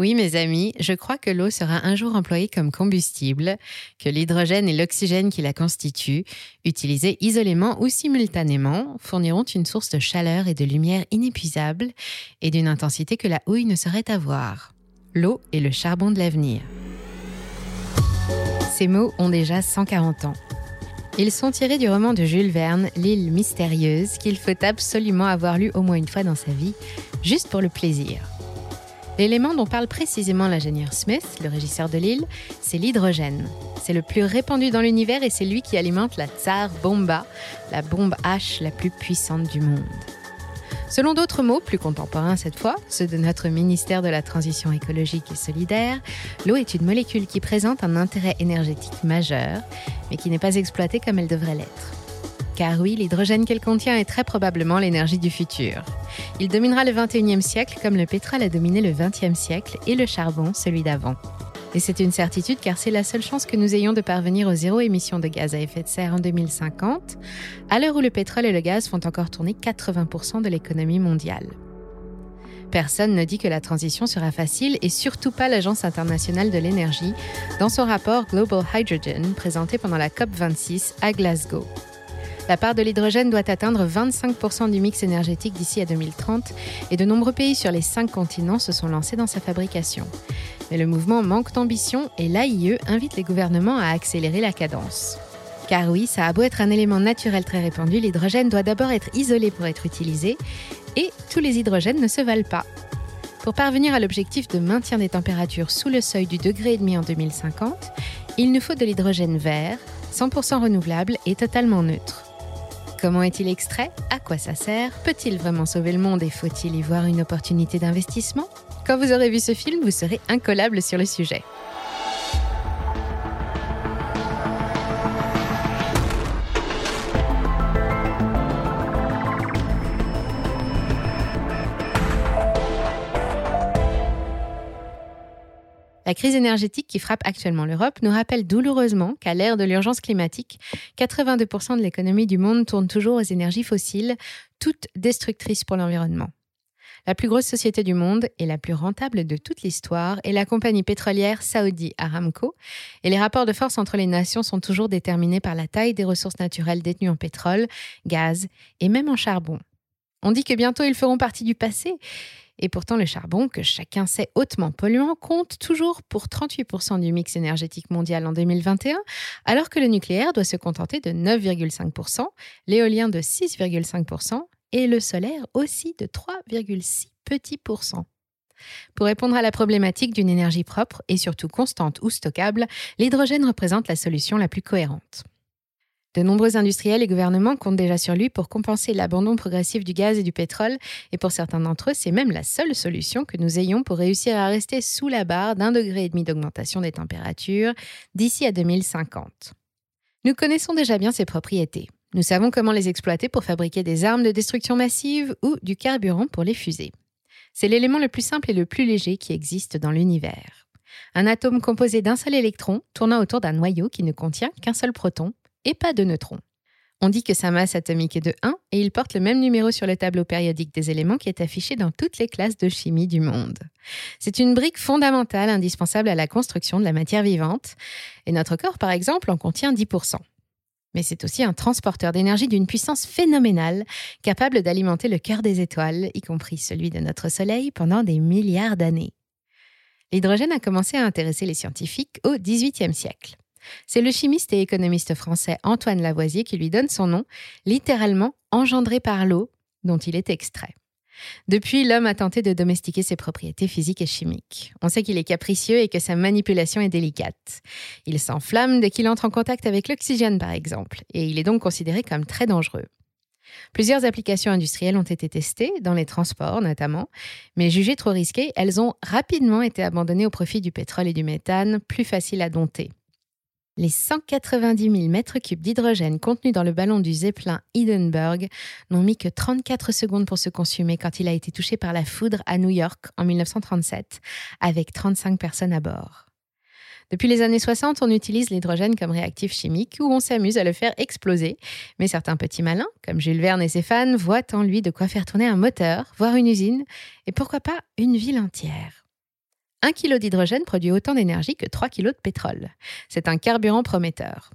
Oui, mes amis, je crois que l'eau sera un jour employée comme combustible, que l'hydrogène et l'oxygène qui la constituent, utilisés isolément ou simultanément, fourniront une source de chaleur et de lumière inépuisable et d'une intensité que la houille ne saurait avoir. L'eau est le charbon de l'avenir. Ces mots ont déjà 140 ans. Ils sont tirés du roman de Jules Verne, L'île mystérieuse, qu'il faut absolument avoir lu au moins une fois dans sa vie, juste pour le plaisir. L'élément dont parle précisément l'ingénieur Smith, le régisseur de l'île, c'est l'hydrogène. C'est le plus répandu dans l'univers et c'est lui qui alimente la Tsar Bomba, la bombe H la plus puissante du monde. Selon d'autres mots, plus contemporains cette fois, ceux de notre ministère de la Transition écologique et solidaire, l'eau est une molécule qui présente un intérêt énergétique majeur, mais qui n'est pas exploitée comme elle devrait l'être. Car oui, l'hydrogène qu'elle contient est très probablement l'énergie du futur. Il dominera le 21e siècle comme le pétrole a dominé le 20e siècle et le charbon celui d'avant. Et c'est une certitude car c'est la seule chance que nous ayons de parvenir aux zéro émission de gaz à effet de serre en 2050, à l'heure où le pétrole et le gaz font encore tourner 80% de l'économie mondiale. Personne ne dit que la transition sera facile et surtout pas l'Agence internationale de l'énergie dans son rapport Global Hydrogen présenté pendant la COP26 à Glasgow. La part de l'hydrogène doit atteindre 25% du mix énergétique d'ici à 2030 et de nombreux pays sur les cinq continents se sont lancés dans sa fabrication. Mais le mouvement manque d'ambition et l'AIE invite les gouvernements à accélérer la cadence. Car oui, ça a beau être un élément naturel très répandu, l'hydrogène doit d'abord être isolé pour être utilisé et tous les hydrogènes ne se valent pas. Pour parvenir à l'objectif de maintien des températures sous le seuil du degré et demi en 2050, il nous faut de l'hydrogène vert, 100% renouvelable et totalement neutre. Comment est-il extrait? À quoi ça sert? Peut-il vraiment sauver le monde et faut-il y voir une opportunité d'investissement? Quand vous aurez vu ce film, vous serez incollable sur le sujet. La crise énergétique qui frappe actuellement l'Europe nous rappelle douloureusement qu'à l'ère de l'urgence climatique, 82% de l'économie du monde tourne toujours aux énergies fossiles, toutes destructrices pour l'environnement. La plus grosse société du monde et la plus rentable de toute l'histoire est la compagnie pétrolière Saudi Aramco, et les rapports de force entre les nations sont toujours déterminés par la taille des ressources naturelles détenues en pétrole, gaz et même en charbon. On dit que bientôt ils feront partie du passé, et pourtant, le charbon, que chacun sait hautement polluant, compte toujours pour 38% du mix énergétique mondial en 2021, alors que le nucléaire doit se contenter de 9,5%, l'éolien de 6,5% et le solaire aussi de 3,6 petits pourcents. Pour répondre à la problématique d'une énergie propre et surtout constante ou stockable, l'hydrogène représente la solution la plus cohérente. De nombreux industriels et gouvernements comptent déjà sur lui pour compenser l'abandon progressif du gaz et du pétrole, et pour certains d'entre eux, c'est même la seule solution que nous ayons pour réussir à rester sous la barre d'un degré et demi d'augmentation des températures d'ici à 2050. Nous connaissons déjà bien ses propriétés. Nous savons comment les exploiter pour fabriquer des armes de destruction massive ou du carburant pour les fusées. C'est l'élément le plus simple et le plus léger qui existe dans l'univers. Un atome composé d'un seul électron tournant autour d'un noyau qui ne contient qu'un seul proton, et pas de neutrons. On dit que sa masse atomique est de 1 et il porte le même numéro sur le tableau périodique des éléments qui est affiché dans toutes les classes de chimie du monde. C'est une brique fondamentale indispensable à la construction de la matière vivante et notre corps, par exemple, en contient 10%. Mais c'est aussi un transporteur d'énergie d'une puissance phénoménale, capable d'alimenter le cœur des étoiles, y compris celui de notre Soleil, pendant des milliards d'années. L'hydrogène a commencé à intéresser les scientifiques au XVIIIe siècle. C'est le chimiste et économiste français Antoine Lavoisier qui lui donne son nom, littéralement engendré par l'eau dont il est extrait. Depuis, l'homme a tenté de domestiquer ses propriétés physiques et chimiques. On sait qu'il est capricieux et que sa manipulation est délicate. Il s'enflamme dès qu'il entre en contact avec l'oxygène, par exemple, et il est donc considéré comme très dangereux. Plusieurs applications industrielles ont été testées, dans les transports notamment, mais jugées trop risquées, elles ont rapidement été abandonnées au profit du pétrole et du méthane, plus faciles à dompter. Les 190 000 mètres cubes d'hydrogène contenus dans le ballon du Zeppelin Hindenburg n'ont mis que 34 secondes pour se consumer quand il a été touché par la foudre à New York en 1937, avec 35 personnes à bord. Depuis les années 60, on utilise l'hydrogène comme réactif chimique ou on s'amuse à le faire exploser. Mais certains petits malins, comme Jules Verne et ses fans, voient en lui de quoi faire tourner un moteur, voire une usine, et pourquoi pas une ville entière. 1 kg d'hydrogène produit autant d'énergie que 3 kg de pétrole. C'est un carburant prometteur.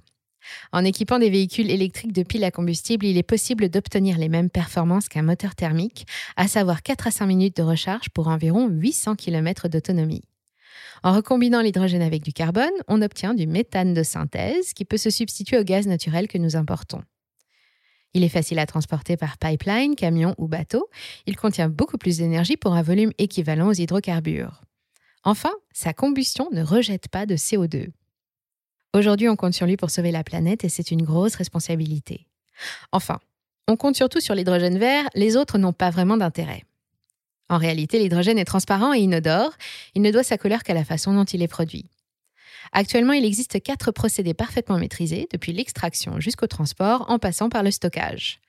En équipant des véhicules électriques de piles à combustible, il est possible d'obtenir les mêmes performances qu'un moteur thermique, à savoir 4 à 5 minutes de recharge pour environ 800 km d'autonomie. En recombinant l'hydrogène avec du carbone, on obtient du méthane de synthèse qui peut se substituer au gaz naturel que nous importons. Il est facile à transporter par pipeline, camion ou bateau. Il contient beaucoup plus d'énergie pour un volume équivalent aux hydrocarbures. Enfin, sa combustion ne rejette pas de CO2. Aujourd'hui, on compte sur lui pour sauver la planète et c'est une grosse responsabilité. Enfin, on compte surtout sur l'hydrogène vert, les autres n'ont pas vraiment d'intérêt. En réalité, l'hydrogène est transparent et inodore, il ne doit sa couleur qu'à la façon dont il est produit. Actuellement, il existe quatre procédés parfaitement maîtrisés, depuis l'extraction jusqu'au transport, en passant par le stockage.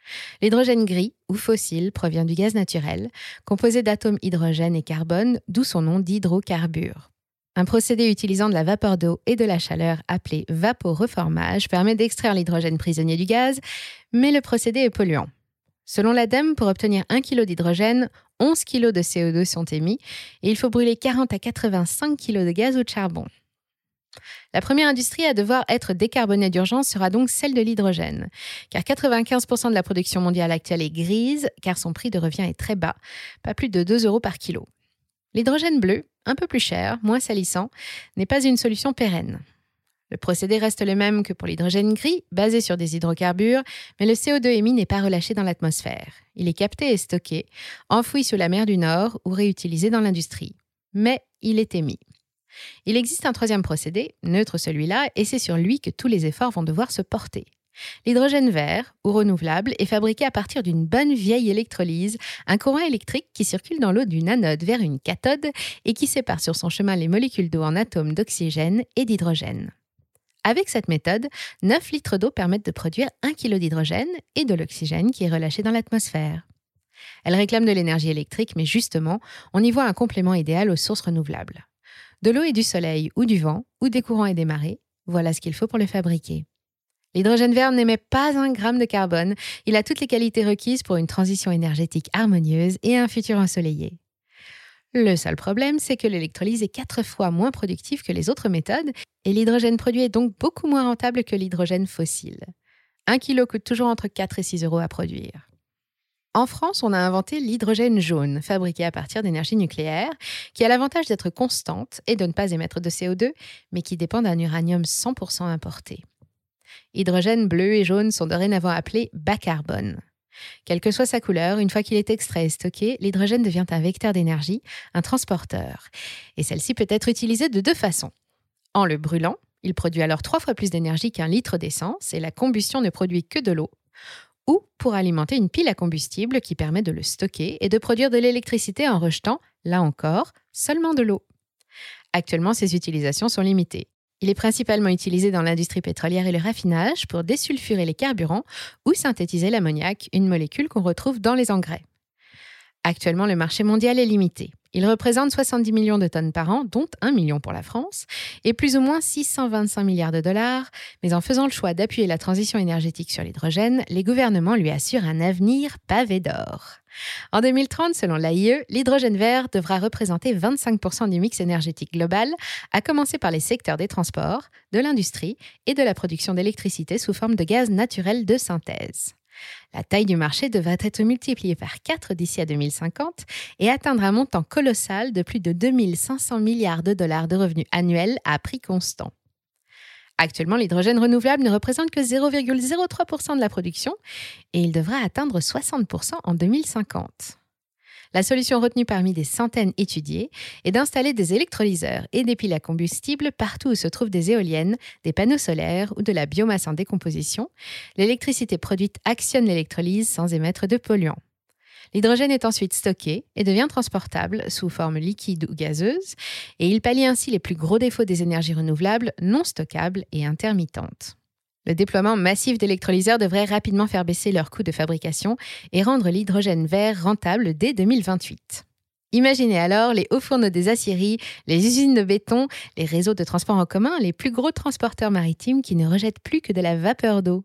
L'hydrogène gris, ou fossile, provient du gaz naturel, composé d'atomes hydrogène et carbone, d'où son nom d'hydrocarbure. Un procédé utilisant de la vapeur d'eau et de la chaleur appelé vaporeformage permet d'extraire l'hydrogène prisonnier du gaz, mais le procédé est polluant. Selon l'ADEME, pour obtenir 1 kg d'hydrogène, 11 kg de CO2 sont émis et il faut brûler 40 à 85 kg de gaz ou de charbon. La première industrie à devoir être décarbonée d'urgence sera donc celle de l'hydrogène, car 95% de la production mondiale actuelle est grise, car son prix de revient est très bas, pas plus de 2 euros par kilo. L'hydrogène bleu, un peu plus cher, moins salissant, n'est pas une solution pérenne. Le procédé reste le même que pour l'hydrogène gris, basé sur des hydrocarbures, mais le CO2 émis n'est pas relâché dans l'atmosphère. Il est capté et stocké, enfoui sous la mer du Nord ou réutilisé dans l'industrie. Mais il est émis. Il existe un troisième procédé, neutre celui-là, et c'est sur lui que tous les efforts vont devoir se porter. L'hydrogène vert, ou renouvelable, est fabriqué à partir d'une bonne vieille électrolyse, un courant électrique qui circule dans l'eau d'une anode vers une cathode et qui sépare sur son chemin les molécules d'eau en atomes d'oxygène et d'hydrogène. Avec cette méthode, 9 litres d'eau permettent de produire 1 kg d'hydrogène et de l'oxygène qui est relâché dans l'atmosphère. Elle réclame de l'énergie électrique, mais justement, on y voit un complément idéal aux sources renouvelables. De l'eau et du soleil, ou du vent, ou des courants et des marées, voilà ce qu'il faut pour le fabriquer. L'hydrogène vert n'émet pas un gramme de carbone, il a toutes les qualités requises pour une transition énergétique harmonieuse et un futur ensoleillé. Le seul problème, c'est que l'électrolyse est quatre fois moins productive que les autres méthodes et l'hydrogène produit est donc beaucoup moins rentable que l'hydrogène fossile. Un kilo coûte toujours entre 4 et 6 euros à produire. En France, on a inventé l'hydrogène jaune, fabriqué à partir d'énergie nucléaire, qui a l'avantage d'être constante et de ne pas émettre de CO2, mais qui dépend d'un uranium 100% importé. Hydrogène bleu et jaune sont dorénavant appelés bas carbone. Quelle que soit sa couleur, une fois qu'il est extrait et stocké, l'hydrogène devient un vecteur d'énergie, un transporteur. Et celle-ci peut être utilisée de deux façons. En le brûlant, il produit alors trois fois plus d'énergie qu'un litre d'essence et la combustion ne produit que de l'eau, ou pour alimenter une pile à combustible qui permet de le stocker et de produire de l'électricité en rejetant, là encore, seulement de l'eau. Actuellement, ces utilisations sont limitées. Il est principalement utilisé dans l'industrie pétrolière et le raffinage pour désulfurer les carburants ou synthétiser l'ammoniac, une molécule qu'on retrouve dans les engrais. Actuellement, le marché mondial est limité. Il représente 70 millions de tonnes par an, dont 1 million pour la France, et plus ou moins 625 milliards de dollars. Mais en faisant le choix d'appuyer la transition énergétique sur l'hydrogène, les gouvernements lui assurent un avenir pavé d'or. En 2030, selon l'AIE, l'hydrogène vert devra représenter 25% du mix énergétique global, à commencer par les secteurs des transports, de l'industrie et de la production d'électricité sous forme de gaz naturel de synthèse. La taille du marché devrait être multipliée par 4 d'ici à 2050 et atteindre un montant colossal de plus de 2500 milliards de dollars de revenus annuels à prix constant. Actuellement, l'hydrogène renouvelable ne représente que 0,03% de la production et il devrait atteindre 60% en 2050. La solution retenue parmi des centaines étudiées est d'installer des électrolyseurs et des piles à combustible partout où se trouvent des éoliennes, des panneaux solaires ou de la biomasse en décomposition. L'électricité produite actionne l'électrolyse sans émettre de polluants. L'hydrogène est ensuite stocké et devient transportable sous forme liquide ou gazeuse, et il pallie ainsi les plus gros défauts des énergies renouvelables non stockables et intermittentes. Le déploiement massif d'électrolyseurs devrait rapidement faire baisser leur coût de fabrication et rendre l'hydrogène vert rentable dès 2028. Imaginez alors les hauts fourneaux des aciéries, les usines de béton, les réseaux de transport en commun, les plus gros transporteurs maritimes qui ne rejettent plus que de la vapeur d'eau.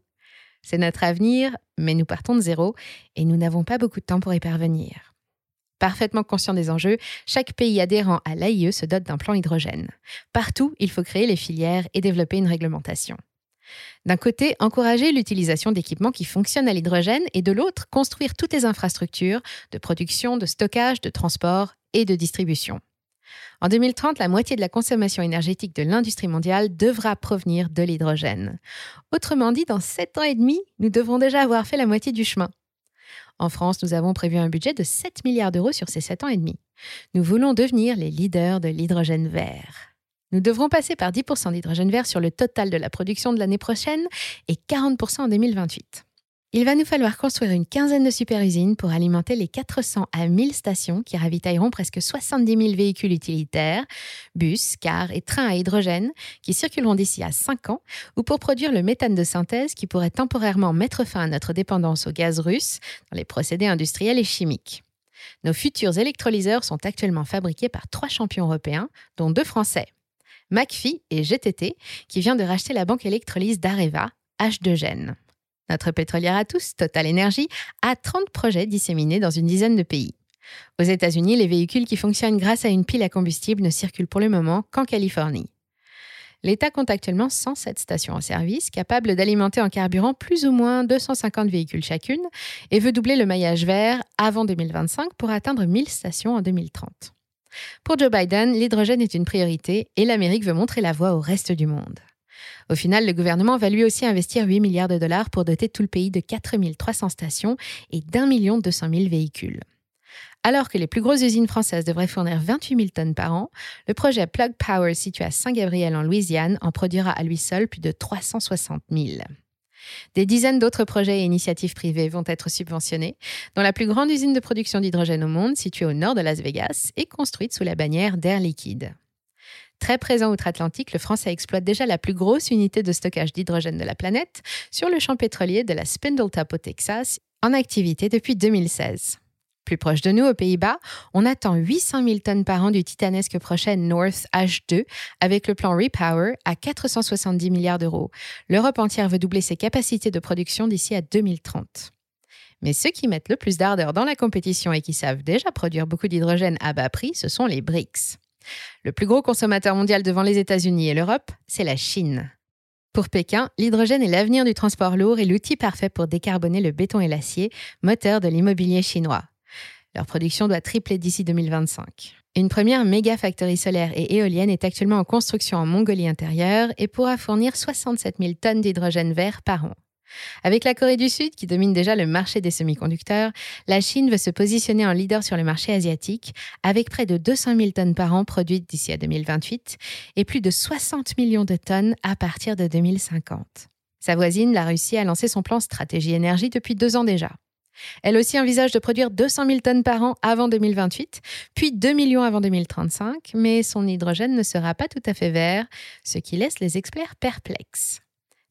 C'est notre avenir, mais nous partons de zéro et nous n'avons pas beaucoup de temps pour y parvenir. Parfaitement conscient des enjeux, chaque pays adhérent à l'AIE se dote d'un plan hydrogène. Partout, il faut créer les filières et développer une réglementation. D'un côté, encourager l'utilisation d'équipements qui fonctionnent à l'hydrogène et de l'autre, construire toutes les infrastructures de production, de stockage, de transport et de distribution. En 2030, la moitié de la consommation énergétique de l'industrie mondiale devra provenir de l'hydrogène. Autrement dit, dans 7 ans et demi, nous devrons déjà avoir fait la moitié du chemin. En France, nous avons prévu un budget de 7 milliards d'euros sur ces 7 ans et demi. Nous voulons devenir les leaders de l'hydrogène vert. Nous devrons passer par 10% d'hydrogène vert sur le total de la production de l'année prochaine et 40% en 2028. Il va nous falloir construire une quinzaine de super-usines pour alimenter les 400 à 1000 stations qui ravitailleront presque 70 000 véhicules utilitaires, bus, cars et trains à hydrogène qui circuleront d'ici à 5 ans ou pour produire le méthane de synthèse qui pourrait temporairement mettre fin à notre dépendance au gaz russe dans les procédés industriels et chimiques. Nos futurs électrolyseurs sont actuellement fabriqués par trois champions européens, dont deux Français. McPhee et GTT, qui vient de racheter la banque électrolyse d'Areva, H2Gen. Notre pétrolière à tous, Total Energy, a 30 projets disséminés dans une dizaine de pays. Aux États-Unis, les véhicules qui fonctionnent grâce à une pile à combustible ne circulent pour le moment qu'en Californie. L'État compte actuellement 107 stations en service capables d'alimenter en carburant plus ou moins 250 véhicules chacune et veut doubler le maillage vert avant 2025 pour atteindre 1000 stations en 2030. Pour Joe Biden, l'hydrogène est une priorité et l'Amérique veut montrer la voie au reste du monde. Au final, le gouvernement va lui aussi investir 8 milliards de dollars pour doter tout le pays de 4300 stations et d'un million 200 000 véhicules. Alors que les plus grosses usines françaises devraient fournir 28 000 tonnes par an, le projet Plug Power situé à Saint-Gabriel en Louisiane en produira à lui seul plus de 360 000. Des dizaines d'autres projets et initiatives privées vont être subventionnés, dont la plus grande usine de production d'hydrogène au monde, située au nord de Las Vegas, est construite sous la bannière d'Air Liquide. Très présent outre-Atlantique, le Français exploite déjà la plus grosse unité de stockage d'hydrogène de la planète sur le champ pétrolier de la Spindletop au Texas, en activité depuis 2016. Plus proche de nous, aux Pays-Bas, on attend 800 000 tonnes par an du titanesque projet North H2 avec le plan Repower à 470 milliards d'euros. L'Europe entière veut doubler ses capacités de production d'ici à 2030. Mais ceux qui mettent le plus d'ardeur dans la compétition et qui savent déjà produire beaucoup d'hydrogène à bas prix, ce sont les BRICS. Le plus gros consommateur mondial devant les États-Unis et l'Europe, c'est la Chine. Pour Pékin, l'hydrogène est l'avenir du transport lourd et l'outil parfait pour décarboner le béton et l'acier, moteur de l'immobilier chinois. Leur production doit tripler d'ici 2025. Une première méga factory solaire et éolienne est actuellement en construction en Mongolie intérieure et pourra fournir 67 000 tonnes d'hydrogène vert par an. Avec la Corée du Sud, qui domine déjà le marché des semi-conducteurs, la Chine veut se positionner en leader sur le marché asiatique, avec près de 200 000 tonnes par an produites d'ici à 2028 et plus de 60 millions de tonnes à partir de 2050. Sa voisine, la Russie, a lancé son plan Stratégie Énergie depuis deux ans déjà. Elle aussi envisage de produire 200 000 tonnes par an avant 2028, puis 2 millions avant 2035, mais son hydrogène ne sera pas tout à fait vert, ce qui laisse les experts perplexes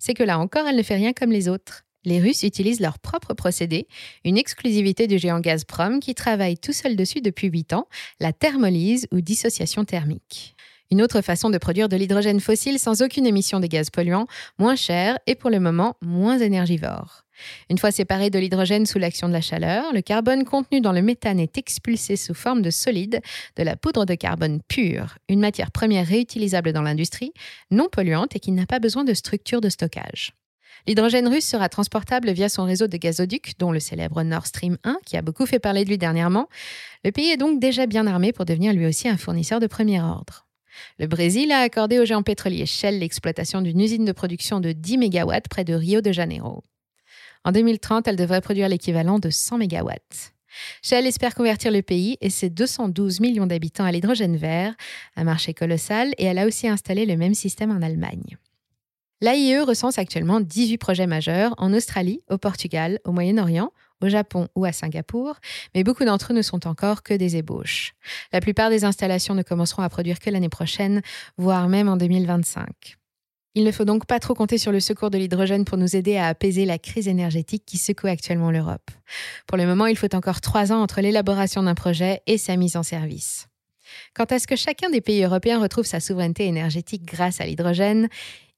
c'est que là encore, elle ne fait rien comme les autres. Les Russes utilisent leur propre procédé, une exclusivité du géant Gazprom qui travaille tout seul dessus depuis 8 ans, la thermolyse ou dissociation thermique. Une autre façon de produire de l'hydrogène fossile sans aucune émission de gaz polluants, moins cher et pour le moment moins énergivore. Une fois séparé de l'hydrogène sous l'action de la chaleur, le carbone contenu dans le méthane est expulsé sous forme de solide, de la poudre de carbone pure, une matière première réutilisable dans l'industrie, non polluante et qui n'a pas besoin de structure de stockage. L'hydrogène russe sera transportable via son réseau de gazoducs, dont le célèbre Nord Stream 1, qui a beaucoup fait parler de lui dernièrement. Le pays est donc déjà bien armé pour devenir lui aussi un fournisseur de premier ordre. Le Brésil a accordé au géant pétrolier Shell l'exploitation d'une usine de production de 10 MW près de Rio de Janeiro. En 2030, elle devrait produire l'équivalent de 100 MW. Shell espère convertir le pays et ses 212 millions d'habitants à l'hydrogène vert, un marché colossal, et elle a aussi installé le même système en Allemagne. L'AIE recense actuellement 18 projets majeurs en Australie, au Portugal, au Moyen-Orient, au Japon ou à Singapour, mais beaucoup d'entre eux ne sont encore que des ébauches. La plupart des installations ne commenceront à produire que l'année prochaine, voire même en 2025. Il ne faut donc pas trop compter sur le secours de l'hydrogène pour nous aider à apaiser la crise énergétique qui secoue actuellement l'Europe. Pour le moment, il faut encore trois ans entre l'élaboration d'un projet et sa mise en service. Quant à ce que chacun des pays européens retrouve sa souveraineté énergétique grâce à l'hydrogène,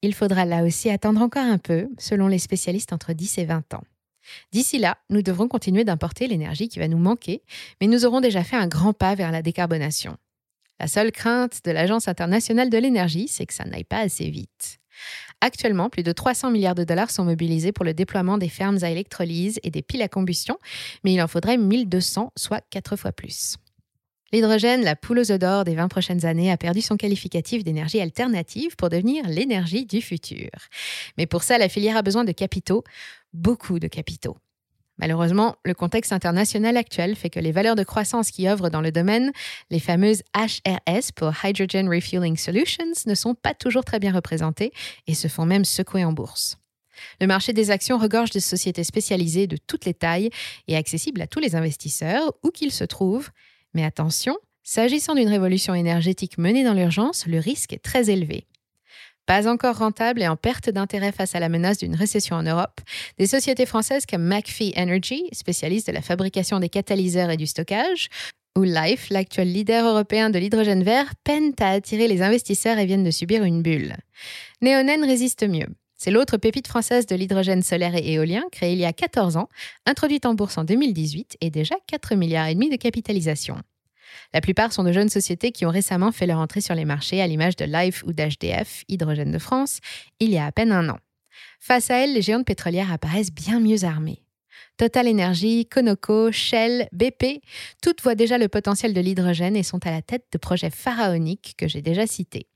il faudra là aussi attendre encore un peu, selon les spécialistes entre 10 et 20 ans. D'ici là, nous devrons continuer d'importer l'énergie qui va nous manquer, mais nous aurons déjà fait un grand pas vers la décarbonation. La seule crainte de l'Agence internationale de l'énergie, c'est que ça n'aille pas assez vite. Actuellement, plus de 300 milliards de dollars sont mobilisés pour le déploiement des fermes à électrolyse et des piles à combustion, mais il en faudrait 1200, soit quatre fois plus. L'hydrogène, la poule aux d'or des 20 prochaines années, a perdu son qualificatif d'énergie alternative pour devenir l'énergie du futur. Mais pour ça, la filière a besoin de capitaux, beaucoup de capitaux. Malheureusement, le contexte international actuel fait que les valeurs de croissance qui œuvrent dans le domaine, les fameuses HRS pour Hydrogen Refueling Solutions, ne sont pas toujours très bien représentées et se font même secouer en bourse. Le marché des actions regorge de sociétés spécialisées de toutes les tailles et accessibles à tous les investisseurs, où qu'ils se trouvent. Mais attention, s'agissant d'une révolution énergétique menée dans l'urgence, le risque est très élevé. Pas encore rentable et en perte d'intérêt face à la menace d'une récession en Europe, des sociétés françaises comme McPhee Energy, spécialiste de la fabrication des catalyseurs et du stockage, ou Life, l'actuel leader européen de l'hydrogène vert, peinent à attirer les investisseurs et viennent de subir une bulle. Neonen résiste mieux. C'est l'autre pépite française de l'hydrogène solaire et éolien, créée il y a 14 ans, introduite en bourse en 2018 et déjà 4 milliards de capitalisation. La plupart sont de jeunes sociétés qui ont récemment fait leur entrée sur les marchés, à l'image de Life ou d'HDF, Hydrogène de France, il y a à peine un an. Face à elles, les géantes pétrolières apparaissent bien mieux armées. Total Energy, Conoco, Shell, BP, toutes voient déjà le potentiel de l'hydrogène et sont à la tête de projets pharaoniques que j'ai déjà cités.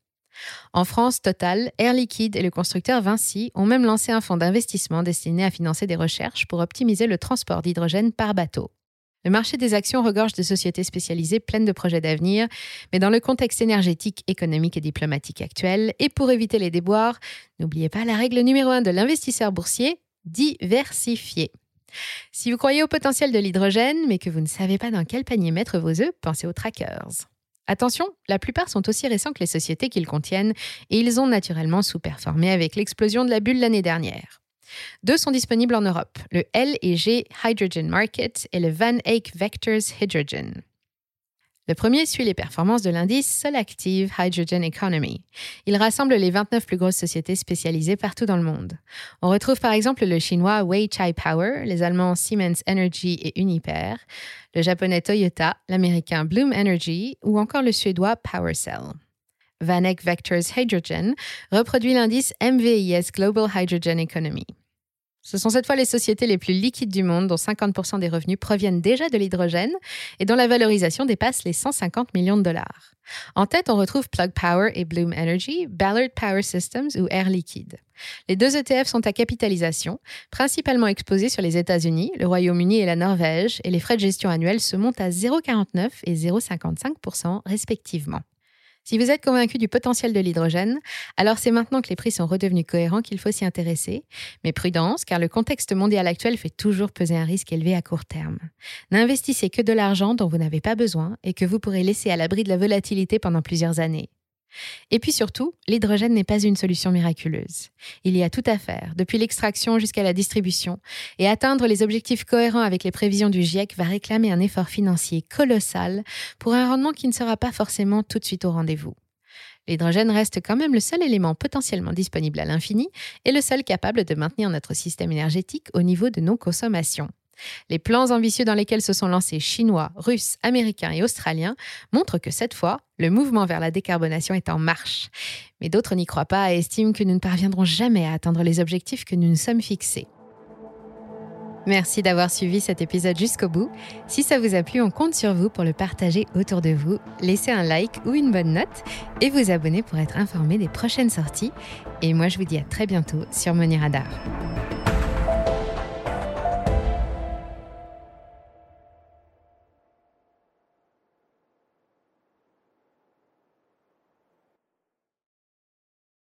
En France, Total, Air Liquide et le constructeur Vinci ont même lancé un fonds d'investissement destiné à financer des recherches pour optimiser le transport d'hydrogène par bateau. Le marché des actions regorge de sociétés spécialisées pleines de projets d'avenir, mais dans le contexte énergétique, économique et diplomatique actuel, et pour éviter les déboires, n'oubliez pas la règle numéro un de l'investisseur boursier, diversifier. Si vous croyez au potentiel de l'hydrogène, mais que vous ne savez pas dans quel panier mettre vos œufs, pensez aux trackers. Attention, la plupart sont aussi récents que les sociétés qu'ils contiennent, et ils ont naturellement sous-performé avec l'explosion de la bulle l'année dernière. Deux sont disponibles en Europe, le L G Hydrogen Market et le Van Eyck Vectors Hydrogen. Le premier suit les performances de l'indice Solactive Hydrogen Economy. Il rassemble les 29 plus grosses sociétés spécialisées partout dans le monde. On retrouve par exemple le chinois Weichai Power, les allemands Siemens Energy et Uniper, le japonais Toyota, l'américain Bloom Energy ou encore le suédois PowerCell. Vanek Vectors Hydrogen reproduit l'indice MVIS Global Hydrogen Economy. Ce sont cette fois les sociétés les plus liquides du monde, dont 50% des revenus proviennent déjà de l'hydrogène et dont la valorisation dépasse les 150 millions de dollars. En tête, on retrouve Plug Power et Bloom Energy, Ballard Power Systems ou Air Liquide. Les deux ETF sont à capitalisation, principalement exposés sur les États-Unis, le Royaume-Uni et la Norvège, et les frais de gestion annuels se montent à 0,49 et 0,55% respectivement. Si vous êtes convaincu du potentiel de l'hydrogène, alors c'est maintenant que les prix sont redevenus cohérents qu'il faut s'y intéresser. Mais prudence, car le contexte mondial actuel fait toujours peser un risque élevé à court terme. N'investissez que de l'argent dont vous n'avez pas besoin et que vous pourrez laisser à l'abri de la volatilité pendant plusieurs années. Et puis surtout, l'hydrogène n'est pas une solution miraculeuse. Il y a tout à faire, depuis l'extraction jusqu'à la distribution, et atteindre les objectifs cohérents avec les prévisions du GIEC va réclamer un effort financier colossal pour un rendement qui ne sera pas forcément tout de suite au rendez-vous. L'hydrogène reste quand même le seul élément potentiellement disponible à l'infini et le seul capable de maintenir notre système énergétique au niveau de nos consommations. Les plans ambitieux dans lesquels se sont lancés Chinois, Russes, Américains et Australiens montrent que cette fois, le mouvement vers la décarbonation est en marche. Mais d'autres n'y croient pas et estiment que nous ne parviendrons jamais à atteindre les objectifs que nous nous sommes fixés. Merci d'avoir suivi cet épisode jusqu'au bout. Si ça vous a plu, on compte sur vous pour le partager autour de vous, laisser un like ou une bonne note et vous abonner pour être informé des prochaines sorties. Et moi, je vous dis à très bientôt sur Money Radar.